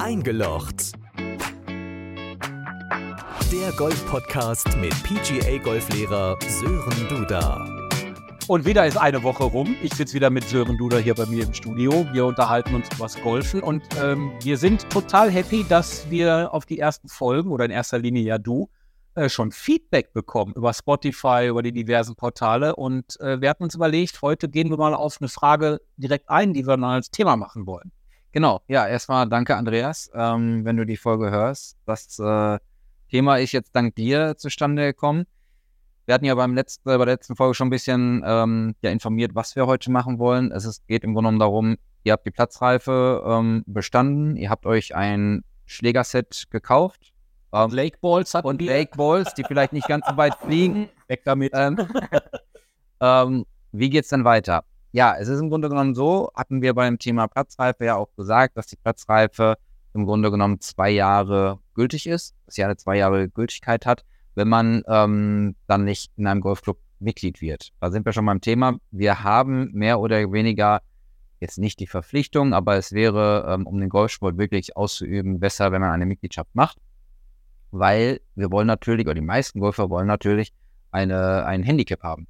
Eingelocht. Der Golf-Podcast mit PGA-Golflehrer Sören Duda. Und wieder ist eine Woche rum. Ich sitze wieder mit Sören Duda hier bei mir im Studio. Wir unterhalten uns über das Golfen und ähm, wir sind total happy, dass wir auf die ersten Folgen oder in erster Linie ja du äh, schon Feedback bekommen über Spotify, über die diversen Portale. Und äh, wir hatten uns überlegt, heute gehen wir mal auf eine Frage direkt ein, die wir dann als Thema machen wollen. Genau, ja, erstmal danke, Andreas, ähm, wenn du die Folge hörst. Das äh, Thema ist jetzt dank dir zustande gekommen. Wir hatten ja beim letzten, bei der letzten Folge schon ein bisschen ähm, ja, informiert, was wir heute machen wollen. Es ist, geht im Grunde genommen darum, ihr habt die Platzreife ähm, bestanden, ihr habt euch ein Schlägerset gekauft. Ähm, Lake Balls hat und Lake Balls, die vielleicht nicht ganz so weit fliegen. Weg damit. Ähm, ähm, wie geht's denn weiter? Ja, es ist im Grunde genommen so, hatten wir beim Thema Platzreife ja auch gesagt, dass die Platzreife im Grunde genommen zwei Jahre gültig ist, dass sie eine zwei Jahre Gültigkeit hat, wenn man ähm, dann nicht in einem Golfclub Mitglied wird. Da sind wir schon beim Thema. Wir haben mehr oder weniger jetzt nicht die Verpflichtung, aber es wäre, ähm, um den Golfsport wirklich auszuüben, besser, wenn man eine Mitgliedschaft macht, weil wir wollen natürlich, oder die meisten Golfer wollen natürlich eine, ein Handicap haben.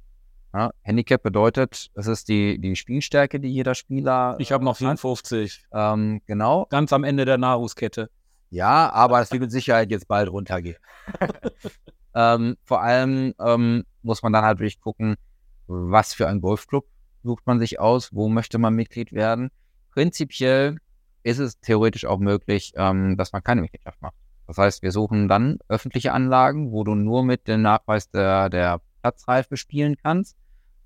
Ja, Handicap bedeutet, es ist die, die Spielstärke, die jeder Spieler. Ich habe noch 54. Ähm, genau. Ganz am Ende der Nahrungskette. Ja, aber es wird mit Sicherheit jetzt bald runtergehen. ähm, vor allem ähm, muss man dann halt wirklich gucken, was für ein Golfclub sucht man sich aus, wo möchte man Mitglied werden. Prinzipiell ist es theoretisch auch möglich, ähm, dass man keine Mitgliedschaft macht. Das heißt, wir suchen dann öffentliche Anlagen, wo du nur mit dem Nachweis der, der Platzreife spielen kannst.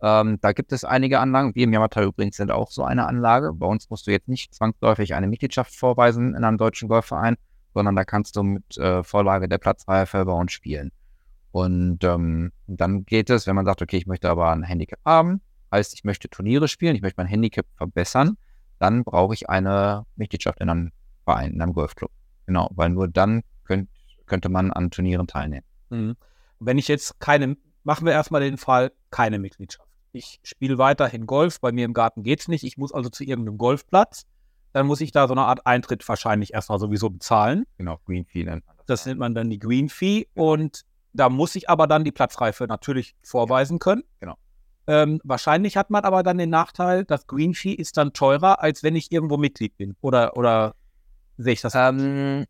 Ähm, da gibt es einige Anlagen. Wir im Yamata übrigens sind auch so eine Anlage. Bei uns musst du jetzt nicht zwangsläufig eine Mitgliedschaft vorweisen in einem deutschen Golfverein, sondern da kannst du mit äh, Vorlage der Platzreife bei uns spielen. Und ähm, dann geht es, wenn man sagt, okay, ich möchte aber ein Handicap haben, heißt, ich möchte Turniere spielen, ich möchte mein Handicap verbessern, dann brauche ich eine Mitgliedschaft in einem Verein, in einem Golfclub. Genau, weil nur dann könnt, könnte man an Turnieren teilnehmen. Mhm. Wenn ich jetzt keine, machen wir erstmal den Fall, keine Mitgliedschaft. Ich spiele weiterhin Golf, bei mir im Garten geht es nicht, ich muss also zu irgendeinem Golfplatz, dann muss ich da so eine Art Eintritt wahrscheinlich erstmal sowieso bezahlen. Genau, Green Fee nennt man das. Das nennt man dann die Green Fee und da muss ich aber dann die Platzreife natürlich vorweisen können. Genau. Ähm, wahrscheinlich hat man aber dann den Nachteil, das Green Fee ist dann teurer, als wenn ich irgendwo Mitglied bin. Oder, oder sehe ich das? Ähm,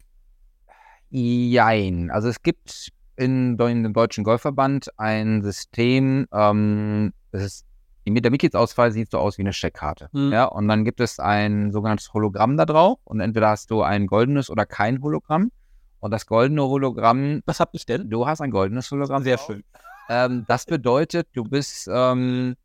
jein. Also es gibt in, in dem Deutschen Golfverband ein System, ähm, das ist, der Mitgliedsausfall sieht so aus wie eine Scheckkarte. Mhm. Ja, und dann gibt es ein sogenanntes Hologramm da drauf und entweder hast du ein goldenes oder kein Hologramm. Und das goldene Hologramm. Was hab ich denn? Du hast ein goldenes Hologramm. Sehr drauf. schön. Ähm, das bedeutet, du bist ähm,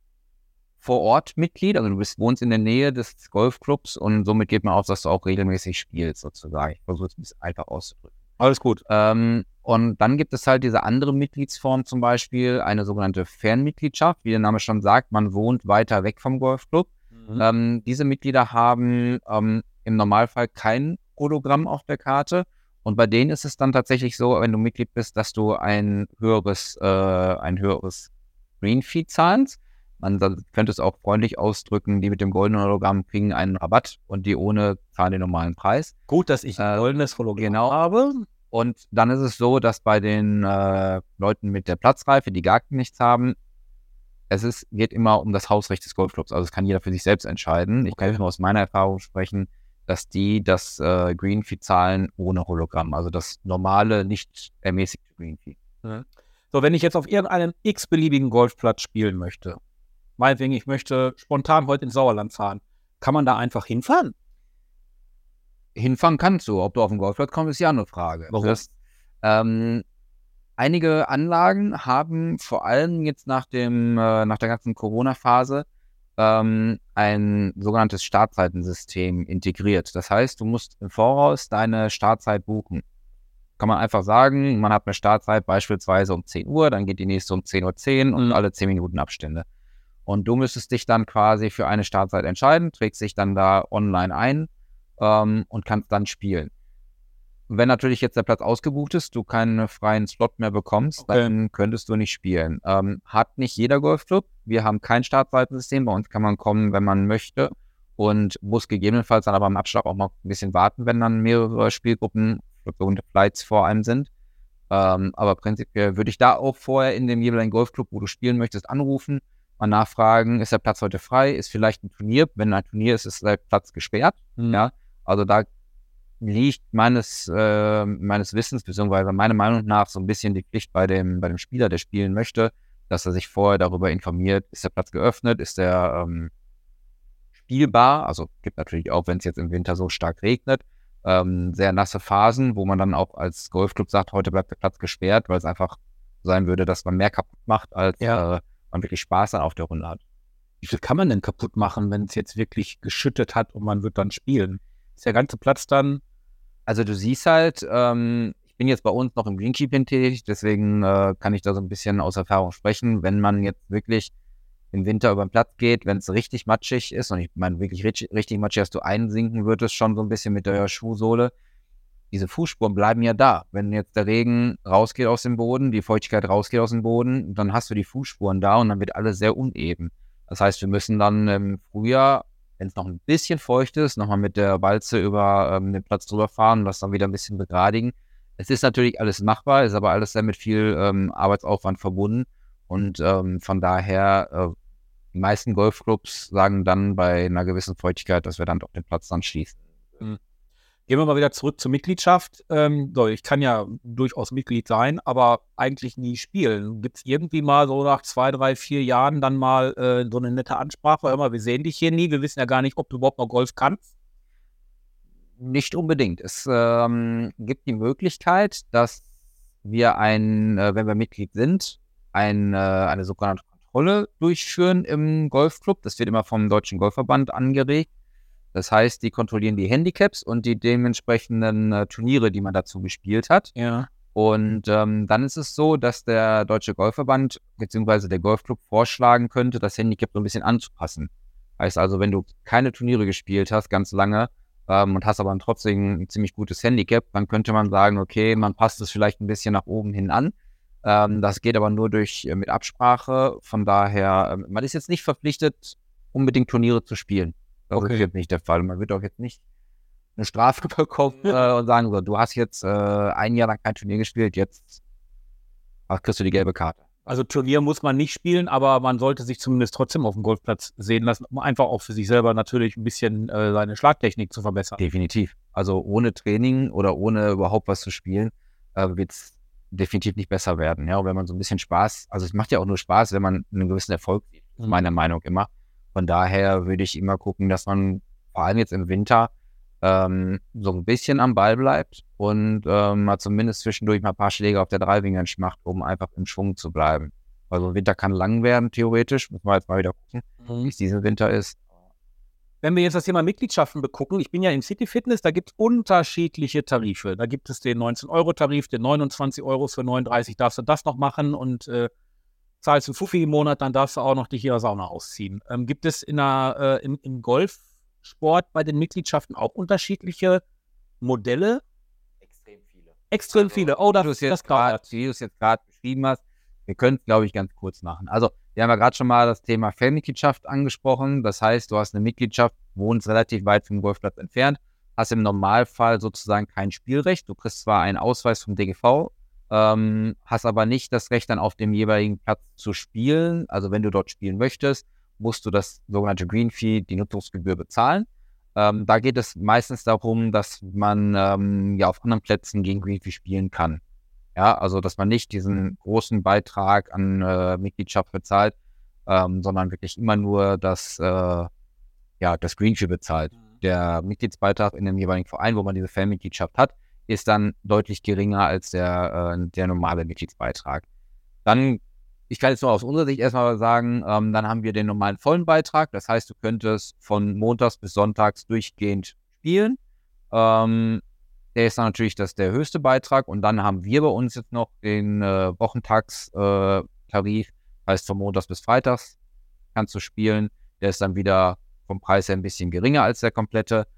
vor Ort Mitglied, also du bist, wohnst in der Nähe des Golfclubs und somit geht man aus, dass du auch regelmäßig spielst, sozusagen. Ich versuche es ein bisschen einfach auszudrücken. Alles gut. Ähm, und dann gibt es halt diese andere Mitgliedsform, zum Beispiel eine sogenannte Fernmitgliedschaft. Wie der Name schon sagt, man wohnt weiter weg vom Golfclub. Mhm. Ähm, diese Mitglieder haben ähm, im Normalfall kein Hologramm auf der Karte. Und bei denen ist es dann tatsächlich so, wenn du Mitglied bist, dass du ein höheres, äh, ein höheres Green Fee zahlst. Man könnte es auch freundlich ausdrücken, die mit dem goldenen Hologramm kriegen einen Rabatt und die ohne zahlen den normalen Preis. Gut, dass ich ein Äh, goldenes Hologramm genau. habe. Und dann ist es so, dass bei den äh, Leuten mit der Platzreife, die gar nichts haben, es ist, geht immer um das Hausrecht des Golfclubs. Also es kann jeder für sich selbst entscheiden. Ich kann nur aus meiner Erfahrung sprechen, dass die das äh, Green Fee zahlen ohne Hologramm. Also das normale, nicht ermäßigte Green Fee. So, wenn ich jetzt auf irgendeinem x-beliebigen Golfplatz spielen möchte, meinetwegen, ich möchte spontan heute ins Sauerland fahren, kann man da einfach hinfahren? Hinfahren kannst du. Ob du auf den Golfplatz kommst, ist ja eine Frage. Warum? Das, ähm, einige Anlagen haben vor allem jetzt nach dem, äh, nach der ganzen Corona-Phase ähm, ein sogenanntes Startzeitensystem integriert. Das heißt, du musst im Voraus deine Startzeit buchen. Kann man einfach sagen, man hat eine Startzeit beispielsweise um 10 Uhr, dann geht die nächste um 10.10 Uhr und Mhm. alle 10 Minuten Abstände. Und du müsstest dich dann quasi für eine Startzeit entscheiden, trägst dich dann da online ein ähm, und kannst dann spielen. Wenn natürlich jetzt der Platz ausgebucht ist, du keinen freien Slot mehr bekommst, Okay. dann könntest du nicht spielen. Ähm, hat nicht jeder Golfclub. Wir haben kein Startzeitensystem. Bei uns kann man kommen, wenn man möchte und muss gegebenenfalls dann aber im Abschlag auch mal ein bisschen warten, wenn dann mehrere Spielgruppen, sogenannte Flights vor einem sind. Ähm, aber prinzipiell würde ich da auch vorher in dem jeweiligen Golfclub, wo du spielen möchtest, anrufen, mal nachfragen, ist der Platz heute frei, ist vielleicht ein Turnier, wenn ein Turnier ist, ist der Platz gesperrt. Mhm. Ja, also da liegt meines, äh, meines Wissens, beziehungsweise meiner Meinung nach so ein bisschen die Pflicht bei dem, bei dem Spieler, der spielen möchte, dass er sich vorher darüber informiert, ist der Platz geöffnet, ist der ähm, spielbar, also gibt natürlich auch, wenn es jetzt im Winter so stark regnet, ähm, sehr nasse Phasen, wo man dann auch als Golfclub sagt, heute bleibt der Platz gesperrt, weil es einfach sein würde, dass man mehr kaputt macht, als Ja. äh, man wirklich Spaß dann auf der Runde hat. Wie viel kann man denn kaputt machen, wenn es jetzt wirklich geschüttet hat und man wird dann spielen? Ist der ganze Platz dann Also du siehst halt, ähm, ich bin jetzt bei uns noch im Greenkeeping tätig, deswegen äh, kann ich da so ein bisschen aus Erfahrung sprechen. Wenn man jetzt wirklich im Winter über den Platz geht, wenn es richtig matschig ist, und ich meine wirklich richtig, richtig matschig, dass du einsinken würdest, schon so ein bisschen mit der Schuhsohle, diese Fußspuren bleiben ja da. Wenn jetzt der Regen rausgeht aus dem Boden, die Feuchtigkeit rausgeht aus dem Boden, dann hast du die Fußspuren da und dann wird alles sehr uneben. Das heißt, wir müssen dann im Frühjahr, wenn es noch ein bisschen feucht ist, nochmal mit der Walze über ähm, den Platz drüber fahren und das dann wieder ein bisschen begradigen. Es ist natürlich alles machbar, ist aber alles sehr mit viel ähm, Arbeitsaufwand verbunden. Und ähm, von daher, äh, die meisten Golfclubs sagen dann bei einer gewissen Feuchtigkeit, dass wir dann doch den Platz dann schließen. Gehen wir mal wieder zurück zur Mitgliedschaft. Ähm, so, ich kann ja durchaus Mitglied sein, aber eigentlich nie spielen. Gibt es irgendwie mal so nach zwei, drei, vier Jahren dann mal äh, so eine nette Ansprache? Hör mal, wir sehen dich hier nie, wir wissen ja gar nicht, ob du überhaupt noch Golf kannst. Nicht unbedingt. Es ähm, gibt die Möglichkeit, dass wir ein, äh, wenn wir Mitglied sind, ein, äh, eine sogenannte Kontrolle durchführen im Golfclub. Das wird immer vom Deutschen Golfverband angeregt. Das heißt, die kontrollieren die Handicaps und die dementsprechenden äh, Turniere, die man dazu gespielt hat. Ja. Und ähm, dann ist es so, dass der Deutsche Golfverband bzw. der Golfclub vorschlagen könnte, das Handicap so ein bisschen anzupassen. Heißt also, wenn du keine Turniere gespielt hast, ganz lange, ähm, und hast aber trotzdem ein ziemlich gutes Handicap, dann könnte man sagen, okay, man passt es vielleicht ein bisschen nach oben hin an. Ähm, das geht aber nur durch äh, mit Absprache. Von daher, ähm, man ist jetzt nicht verpflichtet, unbedingt Turniere zu spielen. Das Okay. ist jetzt nicht der Fall. Man wird auch jetzt nicht eine Strafe bekommen äh, und sagen, so, du hast jetzt äh, ein Jahr lang kein Turnier gespielt, jetzt ach, kriegst du die gelbe Karte. Also Turnier muss man nicht spielen, aber man sollte sich zumindest trotzdem auf dem Golfplatz sehen lassen, um einfach auch für sich selber natürlich ein bisschen äh, seine Schlagtechnik zu verbessern. Definitiv. Also ohne Training oder ohne überhaupt was zu spielen, äh, wird es definitiv nicht besser werden. Ja, und wenn man so ein bisschen Spaß, also es macht ja auch nur Spaß, wenn man einen gewissen Erfolg sieht, ist Mhm. meiner Meinung immer. Von daher würde ich immer gucken, dass man vor allem jetzt im Winter ähm, so ein bisschen am Ball bleibt und ähm, mal zumindest zwischendurch mal ein paar Schläge auf der Driving Range macht, um einfach im Schwung zu bleiben. Also Winter kann lang werden, theoretisch. Müssen wir jetzt mal wieder gucken, wie es diesen Winter ist. Wenn wir jetzt das Thema Mitgliedschaften begucken, ich bin ja im City Fitness, da gibt es unterschiedliche Tarife. Da gibt es den 19-Euro-Tarif, den 29 Euro für 39 darfst du das noch machen und äh, zahlst du Fuffi im Monat, dann darfst du auch noch dich hier Sauna ausziehen. Ähm, gibt es in der, äh, im, im Golfsport bei den Mitgliedschaften auch unterschiedliche Modelle? Extrem viele. Extrem Also, viele. Oh, das, du es das jetzt gerade, gerade. wie du es jetzt gerade beschrieben hast, wir können es, glaube ich, ganz kurz machen. Also, wir haben ja gerade schon mal das Thema Fernmitgliedschaft angesprochen. Das heißt, du hast eine Mitgliedschaft, wohnst relativ weit vom Golfplatz entfernt, hast im Normalfall sozusagen kein Spielrecht. Du kriegst zwar einen Ausweis vom DGV, ähm, hast aber nicht das Recht, dann auf dem jeweiligen Platz zu spielen. Also, wenn du dort spielen möchtest, musst du das sogenannte Green Fee, die Nutzungsgebühr bezahlen. Ähm, da geht es meistens darum, dass man ähm, ja auf anderen Plätzen gegen Green Fee spielen kann. Ja, also dass man nicht diesen großen Beitrag an äh, Mitgliedschaft bezahlt, ähm, sondern wirklich immer nur das, äh, ja, das Green Fee bezahlt. Der Mitgliedsbeitrag in dem jeweiligen Verein, wo man diese Fanmitgliedschaft hat, ist dann deutlich geringer als der, äh, der normale Mitgliedsbeitrag. Dann, ich kann jetzt nur aus unserer Sicht erstmal sagen, ähm, dann haben wir den normalen vollen Beitrag. Das heißt, du könntest von montags bis sonntags durchgehend spielen. Ähm, der ist dann natürlich das der höchste Beitrag. Und dann haben wir bei uns jetzt noch den äh, Wochentagstarif. Äh, Tarif. heißt, von montags bis freitags kannst du spielen. Der ist dann wieder vom Preis her ein bisschen geringer als der komplette.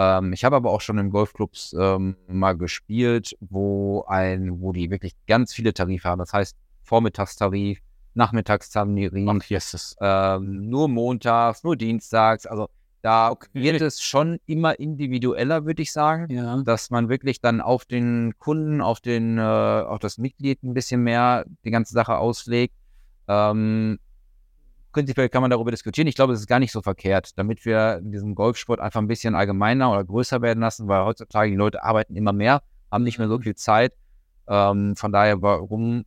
Ähm, ich habe aber auch schon in Golfclubs ähm, mal gespielt, wo ein, wo die wirklich ganz viele Tarife haben. Das heißt Vormittagstarif, Nachmittagstarif, Ach, yes, ähm, nur montags, nur dienstags. Also Da wird es schon immer individueller, würde ich sagen, Ja. dass man wirklich dann auf den Kunden, auf den, äh, auf das Mitglied ein bisschen mehr die ganze Sache auslegt. Ähm, prinzipiell kann man darüber diskutieren. Ich glaube, es ist gar nicht so verkehrt, damit wir diesen Golfsport einfach ein bisschen allgemeiner oder größer werden lassen, weil heutzutage die Leute arbeiten immer mehr, haben nicht mehr so viel Zeit. Ähm, von daher, warum,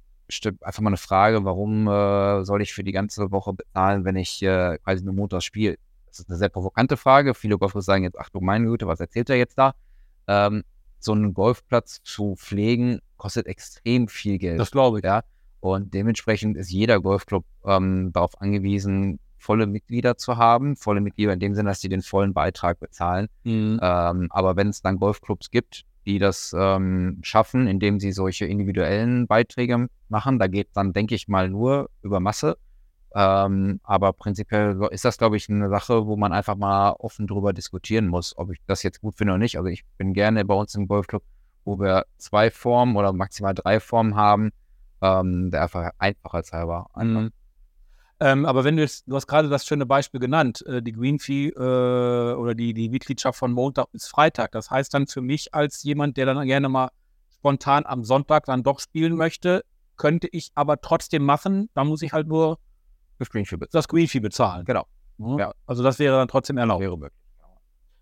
einfach mal eine Frage, warum äh, soll ich für die ganze Woche bezahlen, wenn ich äh, quasi nur montags spiele? Das ist eine sehr provokante Frage. Viele Golfer sagen jetzt, ach du meine Güte, was erzählt er jetzt da? Ähm, so einen Golfplatz zu pflegen, kostet extrem viel Geld. Das glaube ich. Ja. Und dementsprechend ist jeder Golfclub ähm, darauf angewiesen, volle Mitglieder zu haben. Volle Mitglieder in dem Sinne, dass sie den vollen Beitrag bezahlen. Mhm. Ähm, aber wenn es dann Golfclubs gibt, die das ähm, schaffen, indem sie solche individuellen Beiträge machen, da geht dann, denke ich mal, nur über Masse. Ähm, aber prinzipiell ist das, glaube ich, eine Sache, wo man einfach mal offen drüber diskutieren muss, ob ich das jetzt gut finde oder nicht. Also ich bin gerne bei uns im Golfclub, wo wir zwei Formen oder maximal drei Formen haben, ähm, der einfach einfachheitshalber. einfach. Mhm. Ähm, aber wenn du jetzt, du hast gerade das schöne Beispiel genannt, äh, die Green Fee äh, oder die, die Mitgliedschaft von Montag bis Freitag. Das heißt dann für mich als jemand, der dann gerne mal spontan am Sonntag dann doch spielen möchte, könnte ich aber trotzdem machen, dann muss ich halt nur das Green Fee bezahlen. Genau. Ja. Ja. Also das wäre dann trotzdem erlaubt. wäre möglich.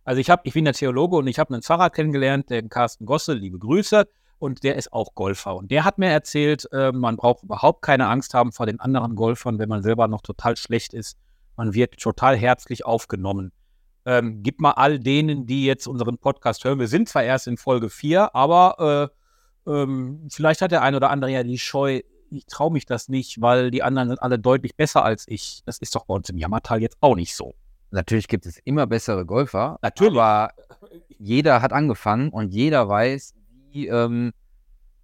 Also ich habe, ich bin der Theologe und ich habe einen Pfarrer kennengelernt, den Carsten Gosse, liebe Grüße, und der ist auch Golfer. Und der hat mir erzählt, äh, man braucht überhaupt keine Angst haben vor den anderen Golfern, wenn man selber noch total schlecht ist. Man wird total herzlich aufgenommen. Ähm, gib mal all denen, die jetzt unseren Podcast hören. Wir sind zwar erst in Folge 4, aber äh, ähm, vielleicht hat der ein oder andere ja die Scheu, ich traue mich das nicht, weil die anderen sind alle deutlich besser als ich. Das ist doch bei uns im Jammertal jetzt auch nicht so. Natürlich gibt es immer bessere Golfer. Natürlich. Aber jeder hat angefangen und jeder weiß, wie, ähm,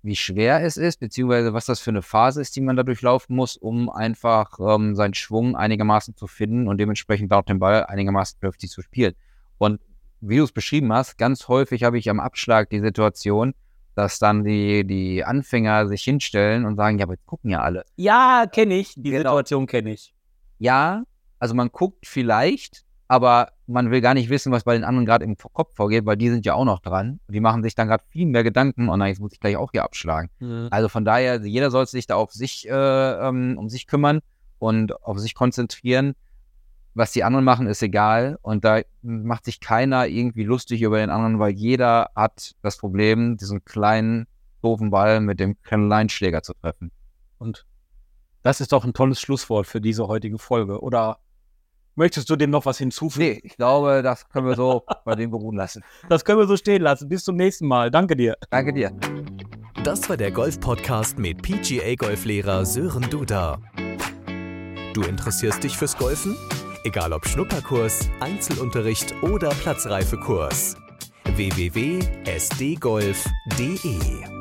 wie schwer es ist, beziehungsweise was das für eine Phase ist, die man da durchlaufen muss, um einfach ähm, seinen Schwung einigermaßen zu finden und dementsprechend auch den Ball einigermaßen vernünftig zu spielen. Und wie du es beschrieben hast, ganz häufig habe ich am Abschlag die Situation, dass dann die, die Anfänger sich hinstellen und sagen, ja, aber jetzt gucken ja alle. Ja, kenne ich. Die Genau. Situation kenne ich. ja, also man guckt vielleicht, aber man will gar nicht wissen, was bei den anderen gerade im Kopf vorgeht, weil die sind ja auch noch dran. Die machen sich dann gerade viel mehr Gedanken, und oh nein, jetzt muss ich gleich auch hier abschlagen. Also von daher, jeder sollte sich da auf sich, äh, ähm, um sich kümmern und auf sich konzentrieren. Was die anderen machen, ist egal. Und da macht sich keiner irgendwie lustig über den anderen, weil jeder hat das Problem, diesen kleinen, doofen Ball mit dem kleinen Schläger zu treffen. Und das ist doch ein tolles Schlusswort für diese heutige Folge. Oder möchtest du dem noch was hinzufügen? Nee, ich glaube, das können wir so bei dem beruhen lassen. Das können wir so stehen lassen. Bis zum nächsten Mal. Danke dir. Danke dir. Das war der Golf-Podcast mit PGA-Golflehrer Sören Duda. Du interessierst dich fürs Golfen? Egal ob Schnupperkurs, Einzelunterricht oder Platzreifekurs. www.sdgolf.de